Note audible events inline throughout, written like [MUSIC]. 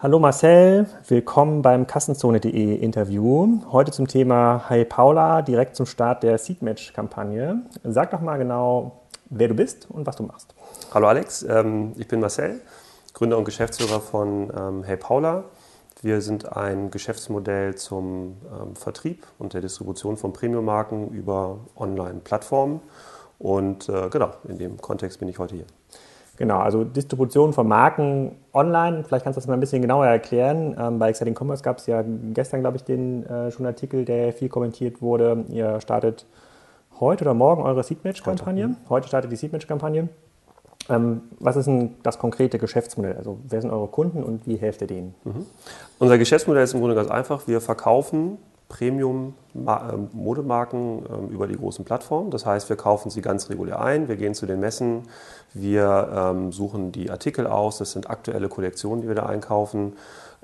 Hallo Marcel, willkommen beim Kassenzone.de Interview. Heute zum Thema Hi Paula, direkt zum Start der Seedmatch-Kampagne. Sag doch mal genau, wer du bist und was du machst. Hallo Alex, ähm, ich bin Marcel, Gründer und Geschäftsführer von ähm, Hey Paula. Wir sind ein Geschäftsmodell zum ähm, Vertrieb und der Distribution von Premium-Marken über Online-Plattformen. Und äh, genau, in dem Kontext bin ich heute hier. Genau, also Distribution von Marken online. Vielleicht kannst du das mal ein bisschen genauer erklären. Ähm, bei Exciting Commerce gab es ja gestern, glaube ich, den äh, schon Artikel, der viel kommentiert wurde. Ihr startet heute oder morgen eure Seedmatch-Kampagne. Heute. Startet die Seedmatch-Kampagne. Ähm, was ist denn das konkrete Geschäftsmodell? Also wer sind eure Kunden und wie helft ihr denen? Mhm. Unser Geschäftsmodell ist im Grunde ganz einfach. Wir verkaufen Premium-Modemarken ähm, über die großen Plattformen. Das heißt, wir kaufen sie ganz regulär ein, wir gehen zu den Messen, wir ähm, suchen die Artikel aus, das sind aktuelle Kollektionen, die wir da einkaufen,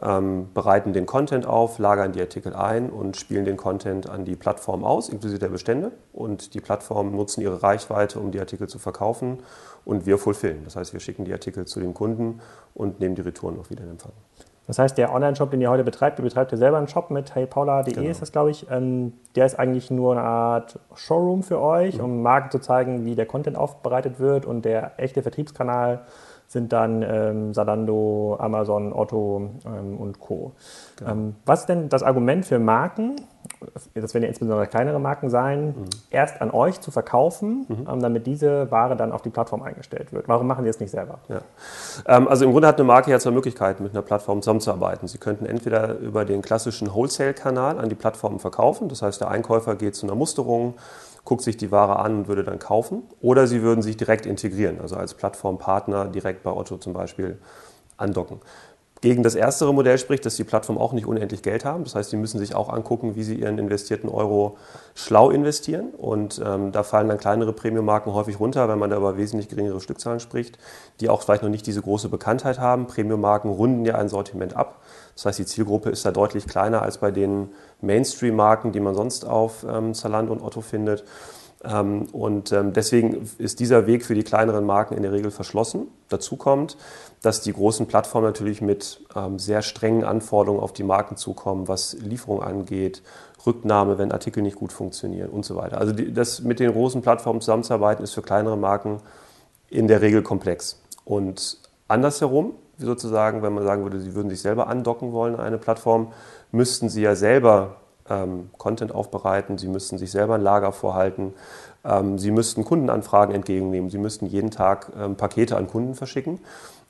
ähm, bereiten den Content auf, lagern die Artikel ein und spielen den Content an die Plattform aus, inklusive der Bestände. Und die Plattformen nutzen ihre Reichweite, um die Artikel zu verkaufen und wir fulfillen. Das heißt, wir schicken die Artikel zu den Kunden und nehmen die Retouren auch wieder in Empfang. Das heißt, der Online-Shop, den ihr heute betreibt, ihr betreibt ja selber einen Shop mit heypaula.de genau. ist das, glaube ich. Ähm, der ist eigentlich nur eine Art Showroom für euch, mhm. um Marken zu zeigen, wie der Content aufbereitet wird. Und der echte Vertriebskanal sind dann ähm, Zalando, Amazon, Otto ähm, und Co. Genau. Ähm, was ist denn das Argument für Marken, das werden ja insbesondere kleinere Marken sein, mhm. erst an euch zu verkaufen, mhm. ähm, damit diese Ware dann auf die Plattform eingestellt wird? Warum machen Sie es nicht selber? Ja. Ähm, also im Grunde hat eine Marke ja zwei Möglichkeiten, mit einer Plattform zusammenzuarbeiten. Sie könnten entweder über den klassischen Wholesale-Kanal an die Plattformen verkaufen, das heißt der Einkäufer geht zu einer Musterung, guckt sich die Ware an und würde dann kaufen. Oder sie würden sich direkt integrieren, also als Plattformpartner direkt bei Otto zum Beispiel andocken. Gegen das erstere Modell spricht, dass die Plattformen auch nicht unendlich Geld haben. Das heißt, sie müssen sich auch angucken, wie sie ihren investierten Euro schlau investieren. Und ähm, da fallen dann kleinere Premium-Marken häufig runter, wenn man da über wesentlich geringere Stückzahlen spricht, die auch vielleicht noch nicht diese große Bekanntheit haben. Premium-Marken runden ja ein Sortiment ab. Das heißt, die Zielgruppe ist da deutlich kleiner als bei den Mainstream-Marken, die man sonst auf ähm, Zalando und Otto findet. Ähm, und ähm, deswegen ist dieser Weg für die kleineren Marken in der Regel verschlossen. Dazu kommt, dass die großen Plattformen natürlich mit ähm, sehr strengen Anforderungen auf die Marken zukommen, was Lieferung angeht, Rücknahme, wenn Artikel nicht gut funktionieren und so weiter. Also das mit den großen Plattformen zusammenzuarbeiten ist für kleinere Marken in der Regel komplex. Und andersherum, sozusagen, wenn man sagen würde, sie würden sich selber andocken wollen an eine Plattform, müssten sie ja selber ähm, Content aufbereiten, sie müssten sich selber ein Lager vorhalten, ähm, sie müssten Kundenanfragen entgegennehmen, sie müssten jeden Tag ähm, Pakete an Kunden verschicken.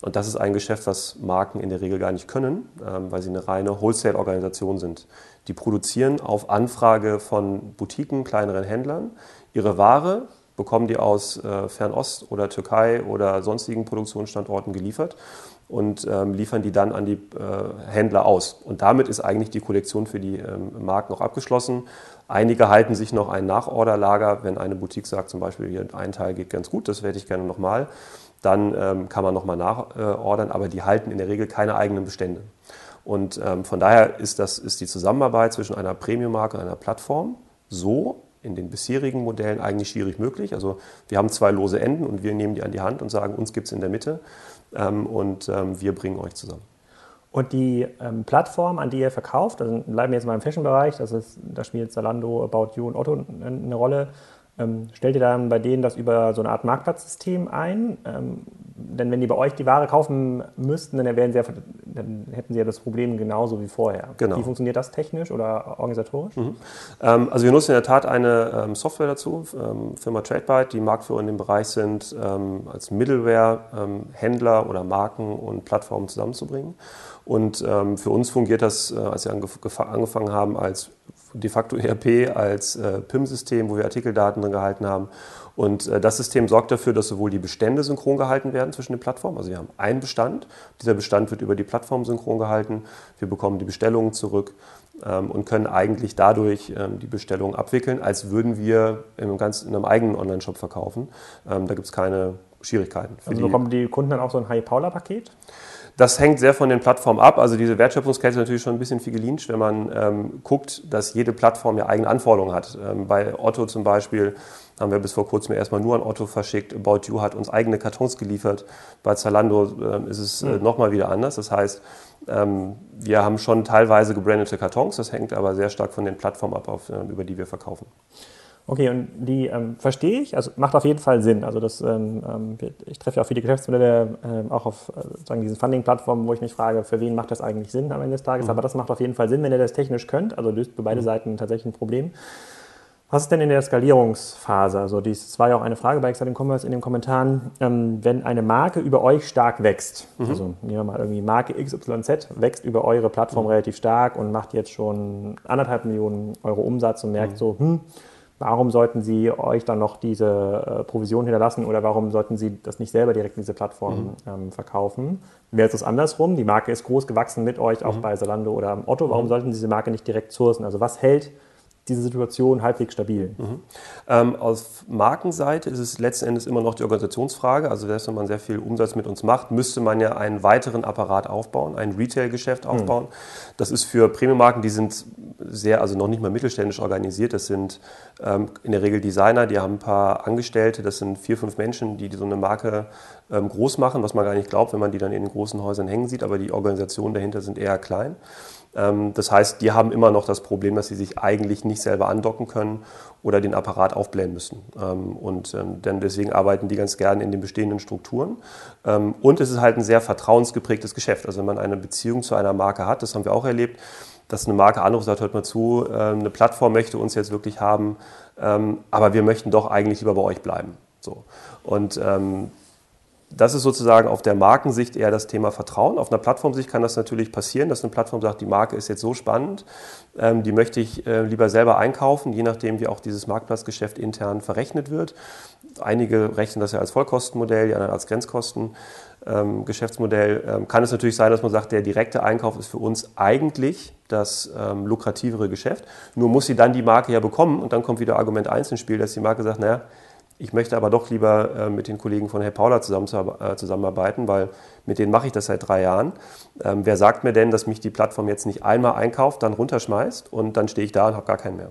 Und das ist ein Geschäft, was Marken in der Regel gar nicht können, ähm, weil sie eine reine Wholesale-Organisation sind. Die produzieren auf Anfrage von Boutiquen, kleineren Händlern ihre Ware, bekommen die aus äh, Fernost oder Türkei oder sonstigen Produktionsstandorten geliefert und ähm, liefern die dann an die äh, Händler aus. Und damit ist eigentlich die Kollektion für die ähm, Marken auch abgeschlossen. Einige halten sich noch ein Nachorderlager, wenn eine Boutique sagt zum Beispiel, hier ein Teil geht ganz gut, das hätte ich gerne nochmal dann ähm, kann man nochmal nachordern, aber die halten in der Regel keine eigenen Bestände. Und ähm, von daher ist, das, ist die Zusammenarbeit zwischen einer Premium-Marke und einer Plattform so in den bisherigen Modellen eigentlich schwierig möglich. Also wir haben zwei lose Enden und wir nehmen die an die Hand und sagen, uns gibt es in der Mitte und ähm, wir bringen euch zusammen. Und die ähm, Plattform, an die ihr verkauft, also bleiben wir jetzt mal im Fashion-Bereich, da spielt Zalando, About You und Otto eine Rolle. Ähm, stellt ihr dann bei denen das über so eine Art Marktplatzsystem ein? Ähm, denn wenn die bei euch die Ware kaufen müssten, dann, wären sie ja, dann hätten sie ja das Problem genauso wie vorher. Genau. Wie funktioniert das technisch oder organisatorisch? Mhm. Ähm, also wir nutzen in der Tat eine ähm, Software dazu, ähm, Firma TradeByte, die Marktführer in dem Bereich sind, ähm, als Middleware Händler oder Marken und Plattformen zusammenzubringen. Und für uns fungiert das, äh, als wir angefangen haben, als de facto ERP als äh, PIM-System, wo wir Artikeldaten drin gehalten haben. Und äh, das System sorgt dafür, dass sowohl die Bestände synchron gehalten werden zwischen den Plattformen. Also wir haben einen Bestand. Dieser Bestand wird über die Plattform synchron gehalten. Wir bekommen die Bestellungen zurück ähm, und können eigentlich dadurch ähm, die Bestellungen abwickeln, als würden wir in, ganz, in einem eigenen Online-Shop verkaufen. Ähm, da gibt es keine Schwierigkeiten. Für also bekommen die Kunden dann auch so ein High-Paula-Paket? Das hängt sehr von den Plattformen ab. Also diese Wertschöpfungskette ist natürlich schon ein bisschen figelinscht, wenn man ähm, guckt, dass jede Plattform ja eigene Anforderungen hat. Ähm, bei Otto zum Beispiel haben wir bis vor kurzem erstmal nur an Otto verschickt. About You hat uns eigene Kartons geliefert. Bei Zalando äh, ist es äh, hm. nochmal wieder anders. Das heißt, Ähm, wir haben schon teilweise gebrandete Kartons, das hängt aber sehr stark von den Plattformen ab, auf, äh, über die wir verkaufen. Okay, und die ähm, verstehe ich, also macht auf jeden Fall Sinn. Also das, ähm, ähm ich treffe ja auch viele Geschäftsmodelle, äh, auch auf äh, sagen, diesen Funding-Plattformen, wo ich mich frage, für wen macht das eigentlich Sinn am Ende des Tages. Mhm. Aber das macht auf jeden Fall Sinn, wenn ihr das technisch könnt. Also löst für beide mhm. Seiten tatsächlich ein Problem. Was ist denn in der Skalierungsphase? Also dies war ja auch eine Frage bei Exciting Commerce in den Kommentaren. Ähm, wenn eine Marke über euch stark wächst, mhm. also nehmen wir mal irgendwie Marke XYZ wächst über eure Plattform mhm. relativ stark und macht jetzt schon anderthalb Millionen Euro Umsatz und merkt mhm. so, hm, warum sollten Sie euch dann noch diese äh, Provision hinterlassen oder warum sollten Sie das nicht selber direkt in diese Plattform mhm. ähm, verkaufen? Wäre es andersrum, die Marke ist groß gewachsen mit euch, auch mhm. bei Zalando oder Otto, warum mhm. sollten Sie diese Marke nicht direkt sourcen? Also was hält diese Situation halbwegs stabil? Mhm. Ähm, aus Markenseite ist es letzten Endes immer noch die Organisationsfrage. Also selbst wenn man sehr viel Umsatz mit uns macht, müsste man ja einen weiteren Apparat aufbauen, ein Retail-Geschäft mhm. aufbauen. Mhm. Das ist für Premium-Marken, die sind sehr, also noch nicht mal mittelständisch organisiert. Das sind ähm, in der Regel Designer, die haben ein paar Angestellte. Das sind vier, fünf Menschen, die, die so eine Marke ähm, groß machen, was man gar nicht glaubt, wenn man die dann in den großen Häusern hängen sieht. Aber die Organisationen dahinter sind eher klein. Ähm, das heißt, die haben immer noch das Problem, dass sie sich eigentlich nicht selber andocken können oder den Apparat aufblähen müssen. Ähm, und ähm, denn deswegen arbeiten die ganz gerne in den bestehenden Strukturen. Und es ist halt ein sehr vertrauensgeprägtes Geschäft. Also wenn man eine Beziehung zu einer Marke hat, das haben wir auch erlebt, dass eine Marke anruft, sagt, hört mal zu, eine Plattform möchte uns jetzt wirklich haben, aber wir möchten doch eigentlich lieber bei euch bleiben. So. Und das ist sozusagen auf der Markensicht eher das Thema Vertrauen. Auf einer Plattformsicht kann das natürlich passieren, dass eine Plattform sagt, die Marke ist jetzt so spannend, ähm, die möchte ich äh, lieber selber einkaufen, je nachdem, wie auch dieses Marktplatzgeschäft intern verrechnet wird. Einige rechnen das ja als Vollkostenmodell, die anderen als Grenzkostengeschäftsmodell. Ähm, ähm, kann es natürlich sein, dass man sagt, der direkte Einkauf ist für uns eigentlich das ähm, lukrativere Geschäft. Nur muss sie dann die Marke ja bekommen und dann kommt wieder Argument 1 ins Spiel, dass die Marke sagt, naja, ich möchte aber doch lieber äh, mit den Kollegen von Herr Paula äh, zusammenarbeiten, weil mit denen mache ich das seit drei Jahren. Ähm, wer sagt mir denn, dass mich die Plattform jetzt nicht einmal einkauft, dann runterschmeißt und dann stehe ich da und habe gar keinen mehr?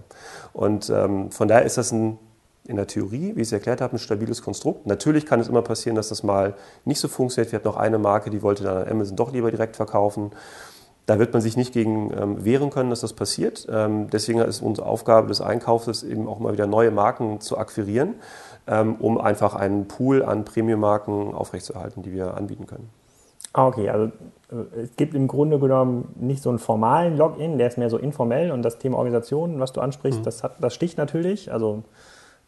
Und ähm, von daher ist das ein, in der Theorie, wie ich es erklärt habe, ein stabiles Konstrukt. Natürlich kann es immer passieren, dass das mal nicht so funktioniert. Wir hatten noch eine Marke, die wollte dann an Amazon doch lieber direkt verkaufen. Da wird man sich nicht gegen ähm, wehren können, dass das passiert. Ähm, deswegen ist unsere Aufgabe des Einkaufs eben auch mal wieder neue Marken zu akquirieren ähm, um einfach einen Pool an Premium-Marken aufrechtzuerhalten, die wir anbieten können. Ah, okay, also äh, es gibt im Grunde genommen nicht so einen formalen Login, der ist mehr so informell und das Thema Organisation, was du ansprichst, mhm. das, hat, das sticht natürlich. Also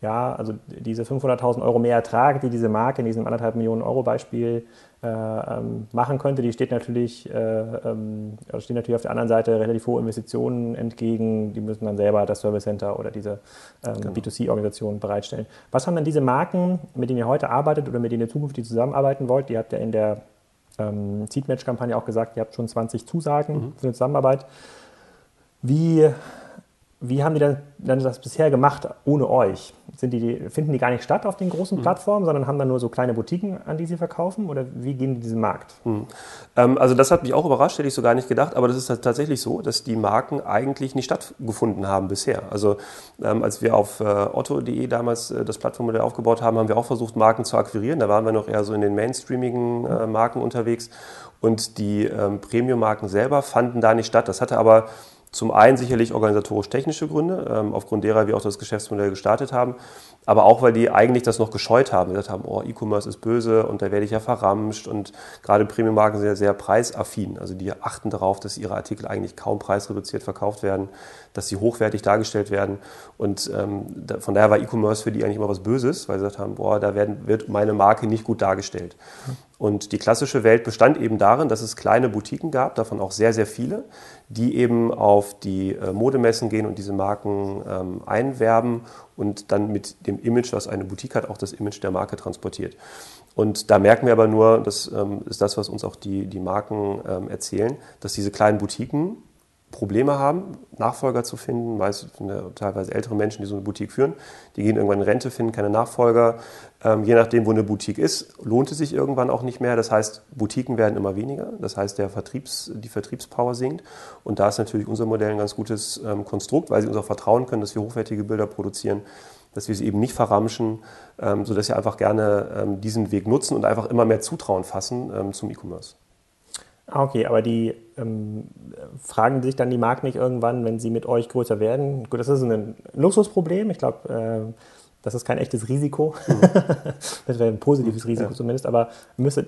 ja, also diese 500.000 Euro mehr Ertrag, die diese Marke in diesem anderthalb Millionen Euro Beispiel äh, ähm, machen könnte, die steht natürlich, äh, ähm, stehen natürlich auf der anderen Seite relativ hohe Investitionen entgegen. Die müssen dann selber das Service Center oder diese ähm, genau. B2C-Organisation bereitstellen. Was haben denn diese Marken, mit denen ihr heute arbeitet oder mit denen ihr zukünftig zusammenarbeiten wollt? Ihr habt ja in der ähm, Seedmatch-Kampagne auch gesagt, ihr habt schon 20 Zusagen mhm. für eine Zusammenarbeit. Wie wie haben die dann, dann, das bisher gemacht ohne euch? Die, finden die gar nicht statt auf den großen mhm. Plattformen, sondern haben dann nur so kleine Boutiquen, an die sie verkaufen? Oder wie gehen die diesen Markt? Mhm. Ähm, also das hat mich auch überrascht, hätte ich so gar nicht gedacht. Aber das ist tatsächlich so, dass die Marken eigentlich nicht stattgefunden haben bisher. Also ähm, als wir auf äh, otto.de damals äh, das Plattformmodell aufgebaut haben, haben wir auch versucht, Marken zu akquirieren. Da waren wir noch eher so in den mainstreamigen äh, Marken unterwegs. Und die ähm, Premium-Marken selber fanden da nicht statt. Das hatte aber zum einen sicherlich organisatorisch-technische Gründe, ähm, aufgrund derer wir auch das Geschäftsmodell gestartet haben, aber auch, weil die eigentlich das noch gescheut haben. gesagt haben, oh, E-Commerce ist böse und da werde ich ja verramscht und gerade Premium-Marken sind ja sehr preisaffin. Also die achten darauf, dass ihre Artikel eigentlich kaum preisreduziert verkauft werden, dass sie hochwertig dargestellt werden und ähm, da, von daher war E-Commerce für die eigentlich immer was Böses, weil sie gesagt haben, boah, da werden, wird meine Marke nicht gut dargestellt. Und die klassische Welt bestand eben darin, dass es kleine Boutiquen gab, davon auch sehr, sehr viele, die eben auf die äh, Modemessen gehen und diese Marken ähm, einwerben und dann mit dem Image, was eine Boutique hat, auch das Image der Marke transportiert. Und da merken wir aber nur, das ähm, ist das, was uns auch die, die Marken ähm, erzählen, dass diese kleinen Boutiquen Probleme haben, Nachfolger zu finden, meist teilweise ältere Menschen, die so eine Boutique führen, die gehen irgendwann in Rente, finden keine Nachfolger. Ähm, je nachdem, wo eine Boutique ist, lohnt es sich irgendwann auch nicht mehr. Das heißt, Boutiquen werden immer weniger. Das heißt, der Vertriebs, die Vertriebspower sinkt. Und da ist natürlich unser Modell ein ganz gutes ähm, Konstrukt, weil sie uns auch vertrauen können, dass wir hochwertige Bilder produzieren, dass wir sie eben nicht verramschen, ähm, sodass sie einfach gerne ähm, diesen Weg nutzen und einfach immer mehr Zutrauen fassen ähm, zum E-Commerce. Ah, okay, aber die ähm, fragen sich dann die Marken nicht irgendwann, wenn sie mit euch größer werden? Gut, das ist ein Luxusproblem. Ich glaube, äh, das ist kein echtes Risiko. Mhm. [LAUGHS] das wäre ein positives Risiko ja. zumindest. Aber müsste,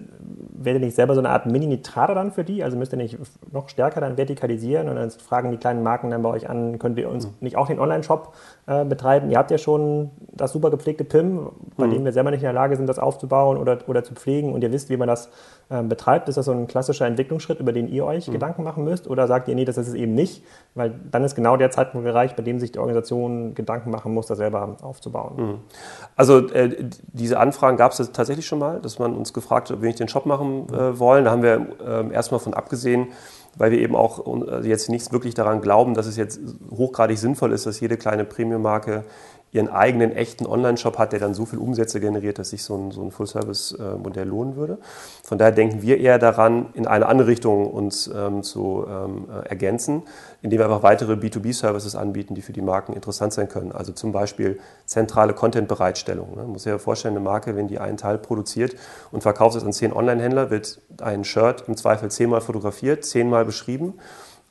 wäre nicht selber so eine Art Mini-Nitrate dann für die? Also müsst ihr nicht noch stärker dann vertikalisieren und dann fragen die kleinen Marken dann bei euch an, könnt ihr uns mhm. nicht auch den Online-Shop äh, betreiben? Ihr habt ja schon das super gepflegte PIM, bei mhm. dem wir selber nicht in der Lage sind, das aufzubauen oder, oder zu pflegen und ihr wisst, wie man das äh, betreibt. Ist das so ein klassischer Entwicklungsschritt, über den ihr euch mhm. Gedanken machen müsst? Oder sagt ihr, nee, das ist es eben nicht? Weil dann ist genau der Zeitpunkt erreicht, bei dem sich die Organisation Gedanken machen muss, das selber aufzubauen. Mhm. Also äh, diese Anfragen gab es tatsächlich schon mal, dass man uns gefragt hat, ob wir nicht den Shop machen äh, wollen. Da haben wir äh, erstmal von abgesehen, weil wir eben auch äh, jetzt nicht wirklich daran glauben, dass es jetzt hochgradig sinnvoll ist, dass jede kleine Premium-Marke ihren eigenen echten Online-Shop hat, der dann so viel Umsätze generiert, dass sich so ein, so ein Full-Service-Modell lohnen würde. Von daher denken wir eher daran, in eine andere Richtung uns ähm, zu ähm, äh, ergänzen, indem wir einfach weitere B2B-Services anbieten, die für die Marken interessant sein können. Also zum Beispiel zentrale Content-Bereitstellung. Ne? Man muss sich ja vorstellen, eine Marke, wenn die einen Teil produziert und verkauft es an zehn Online-Händler, wird ein Shirt im Zweifel zehnmal fotografiert, zehnmal beschrieben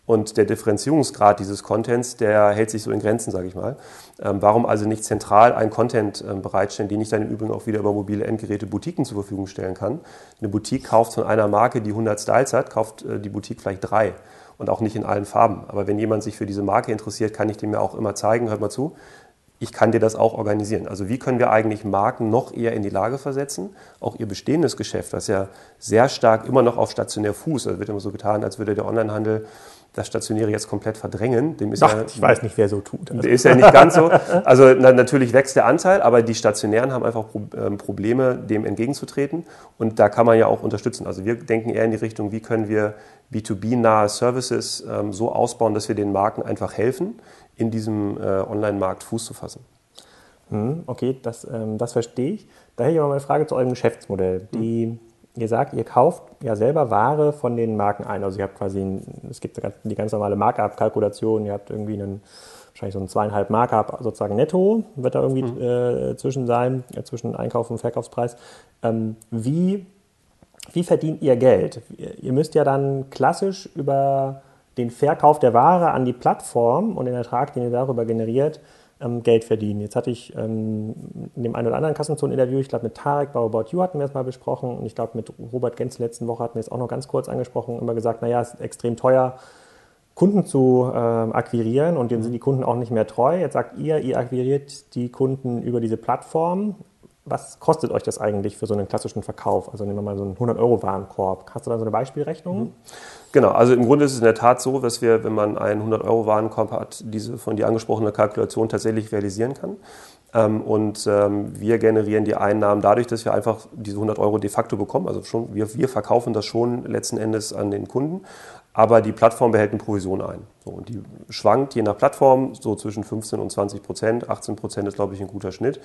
und der Differenzierungsgrad dieses Contents, der hält sich so in Grenzen, sage ich mal. Ähm, warum also nicht zentral einen Content ähm, bereitstellen, den ich dann im Übrigen auch wieder über mobile Endgeräte Boutiquen zur Verfügung stellen kann? Eine Boutique kauft von einer Marke, die 100 Styles hat, kauft äh, die Boutique vielleicht drei und auch nicht in allen Farben. Aber wenn jemand sich für diese Marke interessiert, kann ich dem ja auch immer zeigen, hört mal zu, ich kann dir das auch organisieren. Also wie können wir eigentlich Marken noch eher in die Lage versetzen, auch ihr bestehendes Geschäft, was ja sehr stark immer noch auf stationär Fuß, also wird immer so getan, als würde der Onlinehandel das Stationäre jetzt komplett verdrängen. Dem ist Ach, ja, ich weiß nicht, wer so tut. Also. Ist ja nicht ganz so. Also na, natürlich wächst der Anteil, aber die Stationären haben einfach Pro ähm, Probleme, dem entgegenzutreten. Und da kann man ja auch unterstützen. Also wir denken eher in die Richtung, wie können wir B2B-nahe Services ähm, so ausbauen, dass wir den Marken einfach helfen, in diesem äh, Online-Markt Fuß zu fassen. Hm, okay, das, ähm, das verstehe ich. Da hätte ich aber mal eine Frage zu eurem Geschäftsmodell. Die hm ihr sagt, ihr kauft ja selber Ware von den Marken ein. Also ihr habt quasi, ein, es gibt die ganz normale Markup-Kalkulation, ihr habt irgendwie einen, wahrscheinlich so ein zweieinhalb Markup sozusagen netto, wird da irgendwie mhm. äh, zwischen sein, äh, zwischen Einkauf und Verkaufspreis. Ähm, wie, wie verdient ihr Geld? Ihr müsst ja dann klassisch über den Verkauf der Ware an die Plattform und den Ertrag, den ihr darüber generiert, ähm, Geld verdienen. Jetzt hatte ich ähm, in dem einen oder anderen Kassenzone-Interview, ich glaube mit Tarek bei About You hatten wir es mal besprochen und ich glaube mit Robert Gens letzten Woche hatten wir es auch noch ganz kurz angesprochen, immer gesagt, naja, es ist extrem teuer, Kunden zu äh, akquirieren und denen sind die Kunden auch nicht mehr treu. Jetzt sagt ihr, ihr akquiriert die Kunden über diese Plattform. Was kostet euch das eigentlich für so einen klassischen Verkauf? Also nehmen wir mal so einen 100-Euro-Warenkorb. Hast du da so eine Beispielrechnung? Mhm. Genau, also im Grunde ist es in der Tat so, dass wir, wenn man einen 100-Euro-Warenkorb hat, diese von dir angesprochene Kalkulation tatsächlich realisieren kann. Ähm, und ähm, wir generieren die Einnahmen dadurch, dass wir einfach diese 100 Euro de facto bekommen. Also schon, wir, wir verkaufen das schon letzten Endes an den Kunden, aber die Plattform behält eine Provision ein. So, und die schwankt je nach Plattform so zwischen 15 und 20 Prozent. 18 Prozent ist, glaube ich, ein guter Schnitt.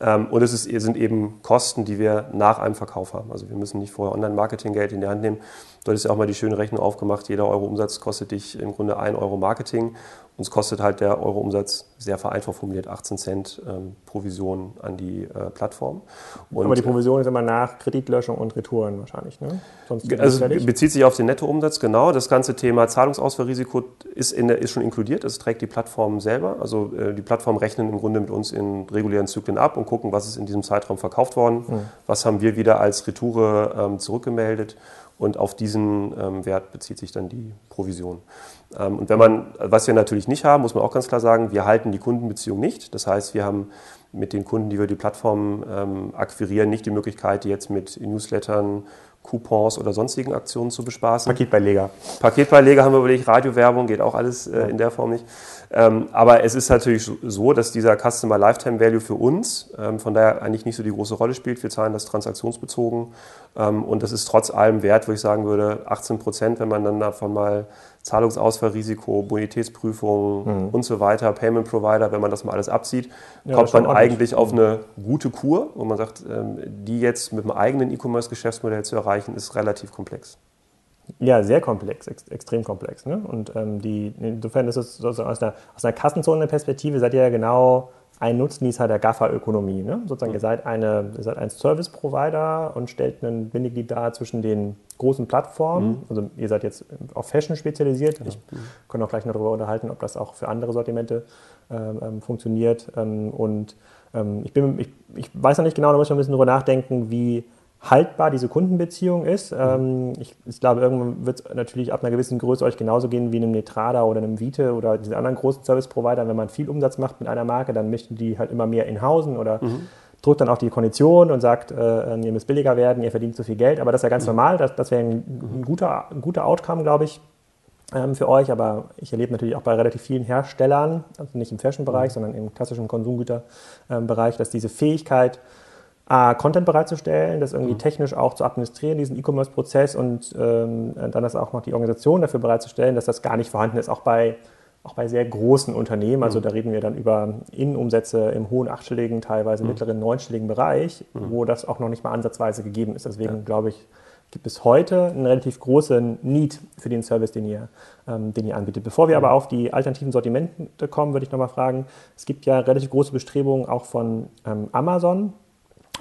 Ähm, und es ist, sind eben Kosten, die wir nach einem Verkauf haben. Also wir müssen nicht vorher Online-Marketing-Geld in die Hand nehmen. Dort ist ja auch mal die schöne Rechnung aufgemacht, jeder Euro Umsatz kostet dich im Grunde ein Euro Marketing. Uns kostet halt der Euro Umsatz, sehr vereinfacht formuliert, 18 Cent ähm, Provision an die äh, Plattform. Und, Aber die Provision ist immer nach Kreditlöschung und Retouren wahrscheinlich, ne? Sonst also bezieht sich auf den Nettoumsatz, genau. Das ganze Thema Zahlungsausfallrisiko ist, in der, ist schon inkludiert. Das trägt die Plattform selber. Also äh, die Plattform rechnen im Grunde mit uns in regulären Zyklen ab und gucken, was ist in diesem Zeitraum verkauft worden, mhm. was haben wir wieder als Retoure ähm, zurückgemeldet und auf diesen ähm, Wert bezieht sich dann die Provision. Ähm, und wenn man, was wir natürlich nicht haben, muss man auch ganz klar sagen, wir halten die Kundenbeziehung nicht. Das heißt, wir haben mit den Kunden, die wir die Plattform ähm, akquirieren, nicht die Möglichkeit, die jetzt mit Newslettern, Coupons oder sonstigen Aktionen zu bespaßen. Paketbeileger. Paketbeileger haben wir überlegt, Radiowerbung geht auch alles äh, in der Form nicht. Ähm, aber es ist natürlich so, dass dieser Customer Lifetime Value für uns ähm, von daher eigentlich nicht so die große Rolle spielt. Wir zahlen das transaktionsbezogen ähm, und das ist trotz allem wert, wo ich sagen würde, 18 Prozent, wenn man dann davon mal Zahlungsausfallrisiko, Bonitätsprüfung mhm. und so weiter, Payment Provider, wenn man das mal alles abzieht, ja, kommt man eigentlich auf eine gute Kur, wo man sagt, die jetzt mit einem eigenen E-Commerce-Geschäftsmodell zu erreichen, ist relativ komplex. Ja, sehr komplex, ex extrem komplex. Ne? Und ähm, die, insofern ist es aus einer, aus einer Kassenzone-Perspektive, seid ihr ja genau ein Nutznießer der GAFA-Ökonomie. Ne? Sozusagen, mhm. ihr seid, eine, ihr seid ein Service-Provider und stellt einen Bindeglied dar zwischen den großen Plattformen. Mhm. Also ihr seid jetzt auf Fashion spezialisiert. Genau. Ich mhm. kann auch gleich noch darüber unterhalten, ob das auch für andere Sortimente ähm, ähm funktioniert. Ähm, und ähm, ich, bin, ich, ich weiß noch nicht genau, da muss ich ein bisschen drüber nachdenken, wie haltbar diese Kundenbeziehung ist. Ähm, ich, ich, glaube, irgendwann wird es natürlich ab einer gewissen Größe euch genauso gehen wie einem Netrada oder einem Vite oder diesen anderen großen Service-Providern. Wenn man viel Umsatz macht mit einer Marke, dann möchten die halt immer mehr inhausen oder mhm. drückt dann auch die Kondition und sagt, äh, ihr müsst billiger werden, ihr verdient zu viel Geld. Aber das ist ja ganz mhm. normal, das, das wäre ein, ein, guter, ein guter Outcome, glaube ich, ähm, für euch. Aber ich erlebe natürlich auch bei relativ vielen Herstellern, also nicht im Fashion-Bereich, mhm. sondern im klassischen Konsumgüterbereich, dass diese Fähigkeit, A, Content bereitzustellen, das irgendwie mhm. technisch auch zu administrieren, diesen E-Commerce-Prozess und ähm, dann das auch noch die Organisation dafür bereitzustellen, dass das gar nicht vorhanden ist, auch bei, auch bei sehr großen Unternehmen. Also mhm. da reden wir dann über Innenumsätze im hohen achtstelligen, teilweise mhm. mittleren neunstelligen Bereich, mhm. wo das auch noch nicht mal ansatzweise gegeben ist. Deswegen ja. glaube ich, gibt es heute einen relativ großen Need für den Service, den ihr, ähm, den ihr anbietet. Bevor wir mhm. aber auf die alternativen Sortimente kommen, würde ich nochmal fragen, es gibt ja relativ große Bestrebungen auch von ähm, Amazon,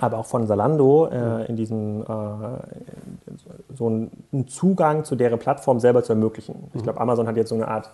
aber auch von Salando äh, in diesem äh, so einen Zugang zu deren Plattform selber zu ermöglichen. Ich mhm. glaube, Amazon hat jetzt so eine Art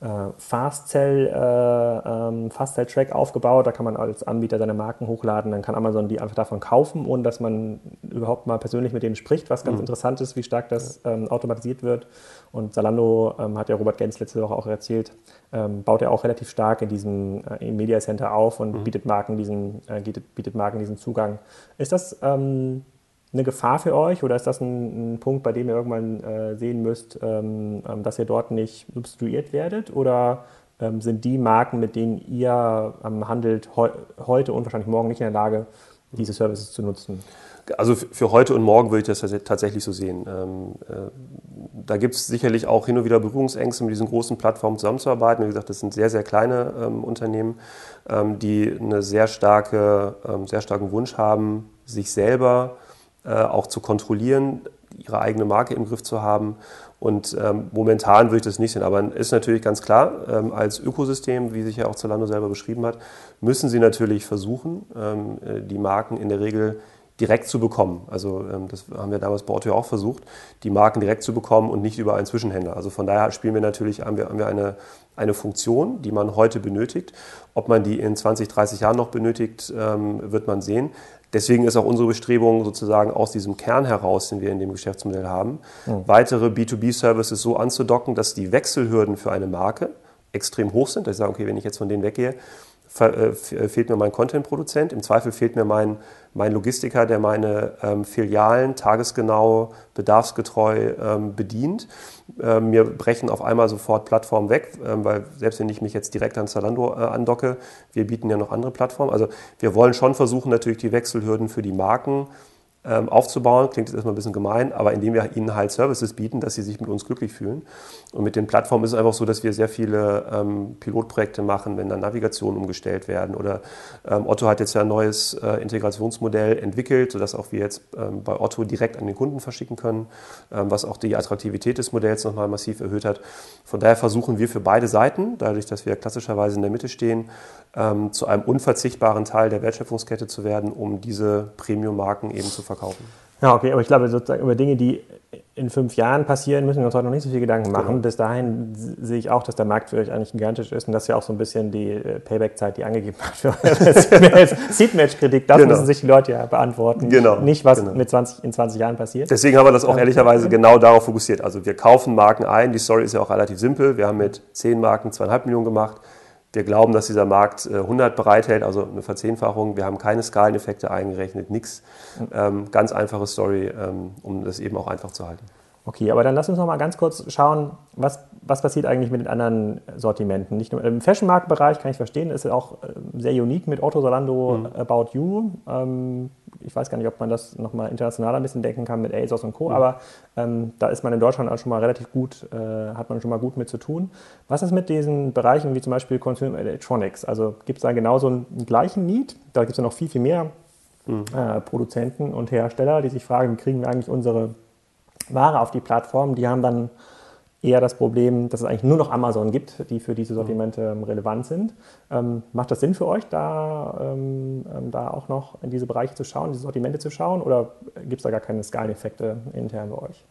äh, Fast-Cell, äh, ähm, Fast-Cell-Track aufgebaut. Da kann man als Anbieter seine Marken hochladen. Dann kann Amazon die einfach davon kaufen, ohne dass man überhaupt mal persönlich mit denen spricht, was ganz mhm. interessant ist, wie stark das ähm, automatisiert wird. Und Zalando, ähm, hat ja Robert Gens letzte Woche auch erzählt, ähm, baut er auch relativ stark in diesem äh, im Media Center auf und mhm. bietet, Marken diesen, äh, bietet, bietet Marken diesen Zugang. Ist das ähm, eine Gefahr für euch oder ist das ein, ein Punkt, bei dem ihr irgendwann äh, sehen müsst, ähm, ähm, dass ihr dort nicht substituiert werdet? Oder ähm, sind die Marken, mit denen ihr ähm, handelt, heu heute und wahrscheinlich morgen nicht in der Lage, diese Services zu nutzen? Also für heute und morgen würde ich das tatsächlich so sehen. Ähm, äh, da gibt es sicherlich auch hin und wieder Berührungsängste, mit diesen großen Plattformen zusammenzuarbeiten. Wie gesagt, das sind sehr, sehr kleine ähm, Unternehmen, ähm, die einen sehr, starke, ähm, sehr starken Wunsch haben, sich selber äh, auch zu kontrollieren, ihre eigene Marke im Griff zu haben. Und ähm, momentan würde ich das nicht sehen. Aber ist natürlich ganz klar, ähm, als Ökosystem, wie sich ja auch Zalando selber beschrieben hat, müssen sie natürlich versuchen, ähm, äh, die Marken in der Regel direkt zu bekommen. Also ähm, das haben wir damals bei Otto ja auch versucht, die Marken direkt zu bekommen und nicht über einen Zwischenhändler. Also von daher spielen wir natürlich, haben wir, haben wir eine, eine Funktion, die man heute benötigt. Ob man die in 20, 30 Jahren noch benötigt, ähm, wird man sehen. Deswegen ist auch unsere Bestrebung sozusagen aus diesem Kern heraus, den wir in dem Geschäftsmodell haben, mhm. weitere B2B-Services so anzudocken, dass die Wechselhürden für eine Marke extrem hoch sind. Dass ich sage, okay, wenn ich jetzt von denen weggehe, fehlt mir mein Content-Produzent, im Zweifel fehlt mir mein, mein Logistiker, der meine ähm, Filialen tagesgenau, bedarfsgetreu ähm, bedient. Ähm, mir brechen auf einmal sofort Plattformen weg, ähm, weil selbst wenn ich mich jetzt direkt an Zalando äh, andocke, wir bieten ja noch andere Plattformen. Also wir wollen schon versuchen, natürlich die Wechselhürden für die Marken aufzubauen. Klingt jetzt erstmal ein bisschen gemein, aber indem wir ihnen halt Services bieten, dass sie sich mit uns glücklich fühlen. Und mit den Plattformen ist es einfach so, dass wir sehr viele ähm, Pilotprojekte machen, wenn dann Navigationen umgestellt werden. Oder ähm, Otto hat jetzt ja ein neues äh, Integrationsmodell entwickelt, sodass auch wir jetzt ähm, bei Otto direkt an den Kunden verschicken können, ähm, was auch die Attraktivität des Modells nochmal massiv erhöht hat. Von daher versuchen wir für beide Seiten, dadurch, dass wir klassischerweise in der Mitte stehen, ähm, zu einem unverzichtbaren Teil der Wertschöpfungskette zu werden, um diese Premium-Marken eben zu verkaufen. Ja, okay, aber ich glaube, sozusagen über Dinge, die in fünf Jahren passieren, müssen wir uns heute noch nicht so viel Gedanken machen. Genau. Bis dahin sehe ich auch, dass der Markt für euch eigentlich gigantisch ist und das ist ja auch so ein bisschen die äh, Payback-Zeit, die angegeben hat für [LAUGHS] Seed-Match-Kritik. Das genau. müssen sich die Leute ja beantworten. Genau. Nicht, was genau. mit 20, in 20 Jahren passiert. Deswegen haben wir das auch ehrlicherweise genau darauf fokussiert. Also wir kaufen Marken ein. Die Story ist ja auch relativ simpel. Wir haben mit zehn Marken zweieinhalb Millionen gemacht. Wir glauben, dass dieser Markt 100 äh, bereithält, also eine Verzehnfachung. Wir haben keine Skaleneffekte eingerechnet, nichts. Ähm, ganz einfache Story, ähm, um das eben auch einfach zu halten. Okay, aber dann lass uns noch mal ganz kurz schauen, was, was passiert eigentlich mit den anderen Sortimenten. Nicht nur im Fashion-Markt-Bereich kann ich verstehen, ist auch äh, sehr unique mit Otto, Zalando, mhm. About You. Ähm, ich weiß gar nicht, ob man das noch mal international ein bisschen denken kann mit ASOS und Co., mhm. aber ähm, da ist man in Deutschland auch schon mal relativ gut, äh, hat man schon mal gut mit zu tun. Was ist mit diesen Bereichen wie zum Beispiel Consumer Electronics? Also gibt es da genauso einen, einen gleichen Need? Da gibt es ja noch viel, viel mehr mhm. äh, Produzenten und Hersteller, die sich fragen, wie kriegen wir eigentlich unsere Ware auf die Plattform. Die haben dann eher das Problem, dass es eigentlich nur noch Amazon gibt, die für diese Sortimente ähm, relevant sind. Ähm, macht das Sinn für euch, da, ähm, ähm da auch noch in diese Bereiche zu schauen, diese Sortimente zu schauen oder gibt es da gar keine Skaleneffekte intern bei euch?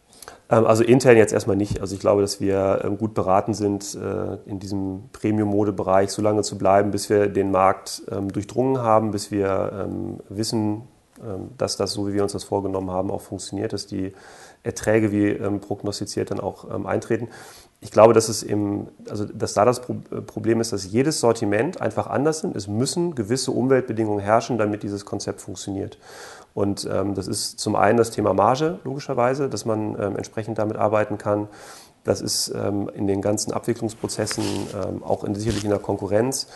Ähm, also intern jetzt erstmal nicht. Also ich glaube, dass wir gut beraten sind, äh, in diesem Premium-Mode-Bereich so lange zu bleiben, bis wir den Markt durchdrungen haben, bis wir wissen, dass das, so wie wir uns das vorgenommen haben, auch funktioniert, dass die Erträge wie ähm, prognostiziert dann auch ähm, eintreten. Ich glaube, dass es im, also dass da das äh, Problem ist, dass jedes Sortiment einfach anders ist. Es müssen gewisse Umweltbedingungen herrschen, damit dieses Konzept funktioniert. Und ähm, das ist zum einen das Thema Marge, logischerweise, dass man ähm, entsprechend damit arbeiten kann. Das ist ähm, in den ganzen Abwicklungsprozessen, ähm, auch in, sicherlich in der Konkurrenz.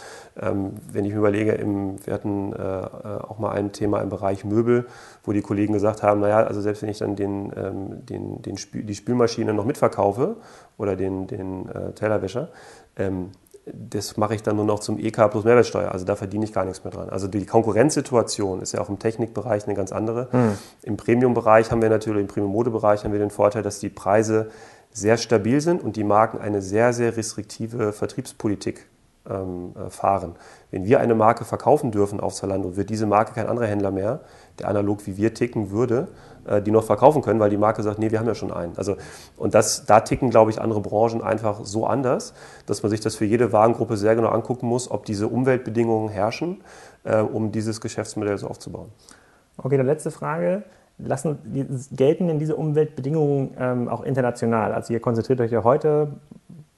Ähm, wenn ich mir überlege, im, wir hatten äh, auch mal ein Thema im Bereich Möbel, wo die Kollegen gesagt haben, naja, also selbst wenn ich dann den, ähm, den, den Spül, die Spülmaschine noch mitverkaufe oder den, den äh, Tellerwäscher, ähm, das mache ich dann nur noch zum EK plus Mehrwertsteuer. Also da verdiene ich gar nichts mehr dran. Also die Konkurrenzsituation ist ja auch im Technikbereich eine ganz andere. Mhm. Im Premium-Bereich haben wir natürlich, im Premium-Mode-Bereich haben wir den Vorteil, dass die Preise sehr stabil sind und die Marken eine sehr, sehr restriktive Vertriebspolitik ähm, äh, fahren. Wenn wir eine Marke verkaufen dürfen auf Zalando, wird diese Marke kein anderer Händler mehr, der analog wie wir ticken würde, äh, die noch verkaufen können, weil die Marke sagt, nee, wir haben ja schon einen. Also, und das, da ticken, glaube ich, andere Branchen einfach so anders, dass man sich das für jede Warengruppe sehr genau angucken muss, ob diese Umweltbedingungen herrschen, äh, um dieses Geschäftsmodell so aufzubauen. Okay, dann letzte Frage lassen, gelten denn diese Umweltbedingungen ähm, auch international? Also ihr konzentriert euch ja heute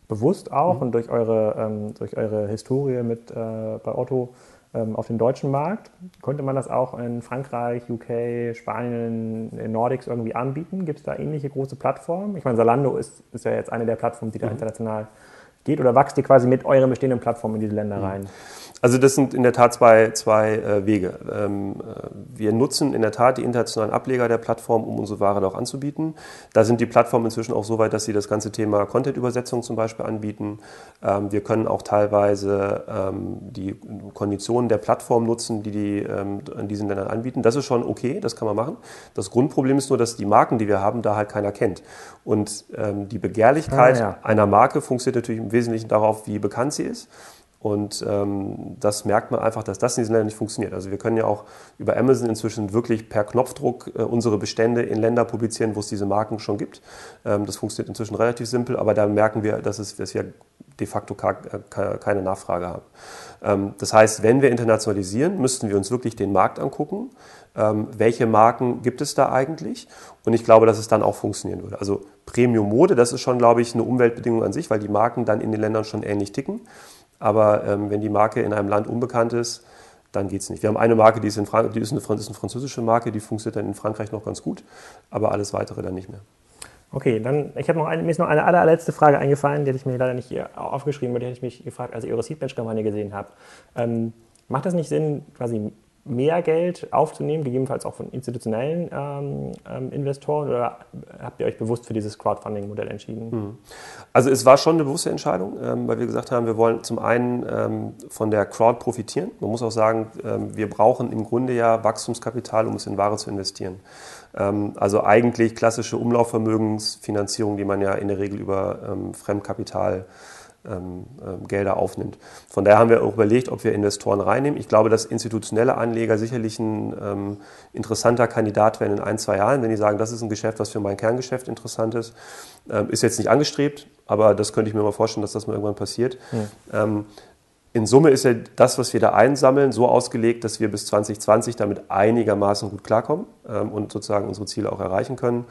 bewusst auch mhm. und durch eure, ähm, durch eure Historie mit, äh, bei Otto ähm, auf den deutschen Markt. Könnte man das auch in Frankreich, UK, Spanien, in Nordics irgendwie anbieten? Gibt es da ähnliche große Plattformen? Ich meine, Salando ist, ist ja jetzt eine der Plattformen, die da mhm. international geht oder wächst ihr quasi mit euren bestehenden Plattformen in diese Länder mhm. rein? Also das sind in der Tat zwei, zwei äh, Wege. Ähm, äh, wir nutzen in der Tat die internationalen Ableger der Plattform, um unsere Ware auch anzubieten. Da sind die Plattformen inzwischen auch so weit, dass sie das ganze Thema Content-Übersetzung zum Beispiel anbieten. Ähm, wir können auch teilweise ähm, die Konditionen der Plattform nutzen, die die in diesen Ländern anbieten. Das ist schon okay, das kann man machen. Das Grundproblem ist nur, dass die Marken, die wir haben, da halt keiner kennt. Und die Begehrlichkeit ah, ja. einer Marke funktioniert natürlich im Wesentlichen darauf, wie bekannt sie ist. Und ähm, das merkt man einfach, dass das in diesen Ländern nicht funktioniert. Also wir können ja auch über Amazon inzwischen wirklich per Knopfdruck äh, unsere Bestände in Länder publizieren, wo es diese Marken schon gibt. Ähm, das funktioniert inzwischen relativ simpel, aber da merken wir, dass, es, dass wir de facto äh, keine Nachfrage haben. Ähm, das heißt, wenn wir internationalisieren, müssten wir uns wirklich den Markt angucken. Ähm, welche Marken gibt es da eigentlich? Und ich glaube, dass es dann auch funktionieren würde. Also Premium Mode, das ist schon, glaube ich, eine Umweltbedingung an sich, weil die Marken dann in den Ländern schon ähnlich ticken. Aber ähm, wenn die Marke in einem Land unbekannt ist, dann geht es nicht. Wir haben eine Marke, die ist, in die ist eine, ist eine französische Marke, die funktioniert dann in Frankreich noch ganz gut, aber alles weitere dann nicht mehr. Okay, dann ich habe noch eine, mir ist noch eine allerletzte Frage eingefallen, die hätte ich mir leider nicht aufgeschrieben, aber die hätte ich mich gefragt, als ich eure Seedbench-Kampagne gesehen habe. Ähm, macht das nicht Sinn, quasi mehr Geld aufzunehmen, gegebenenfalls auch von institutionellen ähm, ähm, Investoren oder habt ihr euch bewusst für dieses Crowdfunding-Modell entschieden? Hm. Also es war schon eine bewusste Entscheidung, ähm, weil wir gesagt haben, wir wollen zum einen ähm, von der Crowd profitieren. Man muss auch sagen, ähm, wir brauchen im Grunde ja Wachstumskapital, um es in Ware zu investieren. Ähm, also eigentlich klassische Umlaufvermögensfinanzierung, die man ja in der Regel über Fremdkapital ähm, ähm, Gelder aufnimmt. Von daher haben wir auch überlegt, ob wir Investoren reinnehmen. Ich glaube, dass institutionelle Anleger sicherlich ein ähm, interessanter Kandidat werden in ein, zwei Jahren, wenn die sagen, das ist ein Geschäft, was für mein Kerngeschäft interessant ist. Ähm, ist jetzt nicht angestrebt, aber das könnte ich mir mal vorstellen, dass das mal irgendwann passiert. Mhm in Summe ist ja das, was wir da einsammeln, so ausgelegt, dass wir bis 2020 damit einigermaßen gut klarkommen ähm, und sozusagen unsere Ziele auch erreichen können.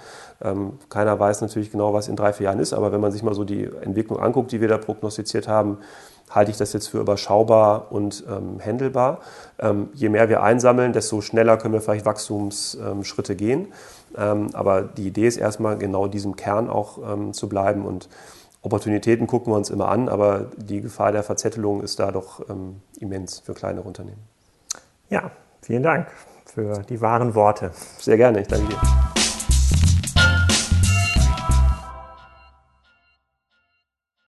Ähm, keiner weiß natürlich genau, was in drei, vier Jahren ist, aber wenn man sich mal so die Entwicklung anguckt, die wir da prognostiziert haben, halte ich das jetzt für überschaubar und ähm, handelbar. Ähm, je mehr wir einsammeln, desto schneller können wir vielleicht Wachstumsschritte gehen. Ähm, aber die Idee ist erstmal genau diesem Kern auch ähm, zu bleiben und Opportunitäten gucken wir uns immer an, aber die Gefahr der Verzettelung ist da doch ähm, immens für kleinere Unternehmen. Ja, vielen Dank für die wahren Worte. Sehr gerne, ich danke dir.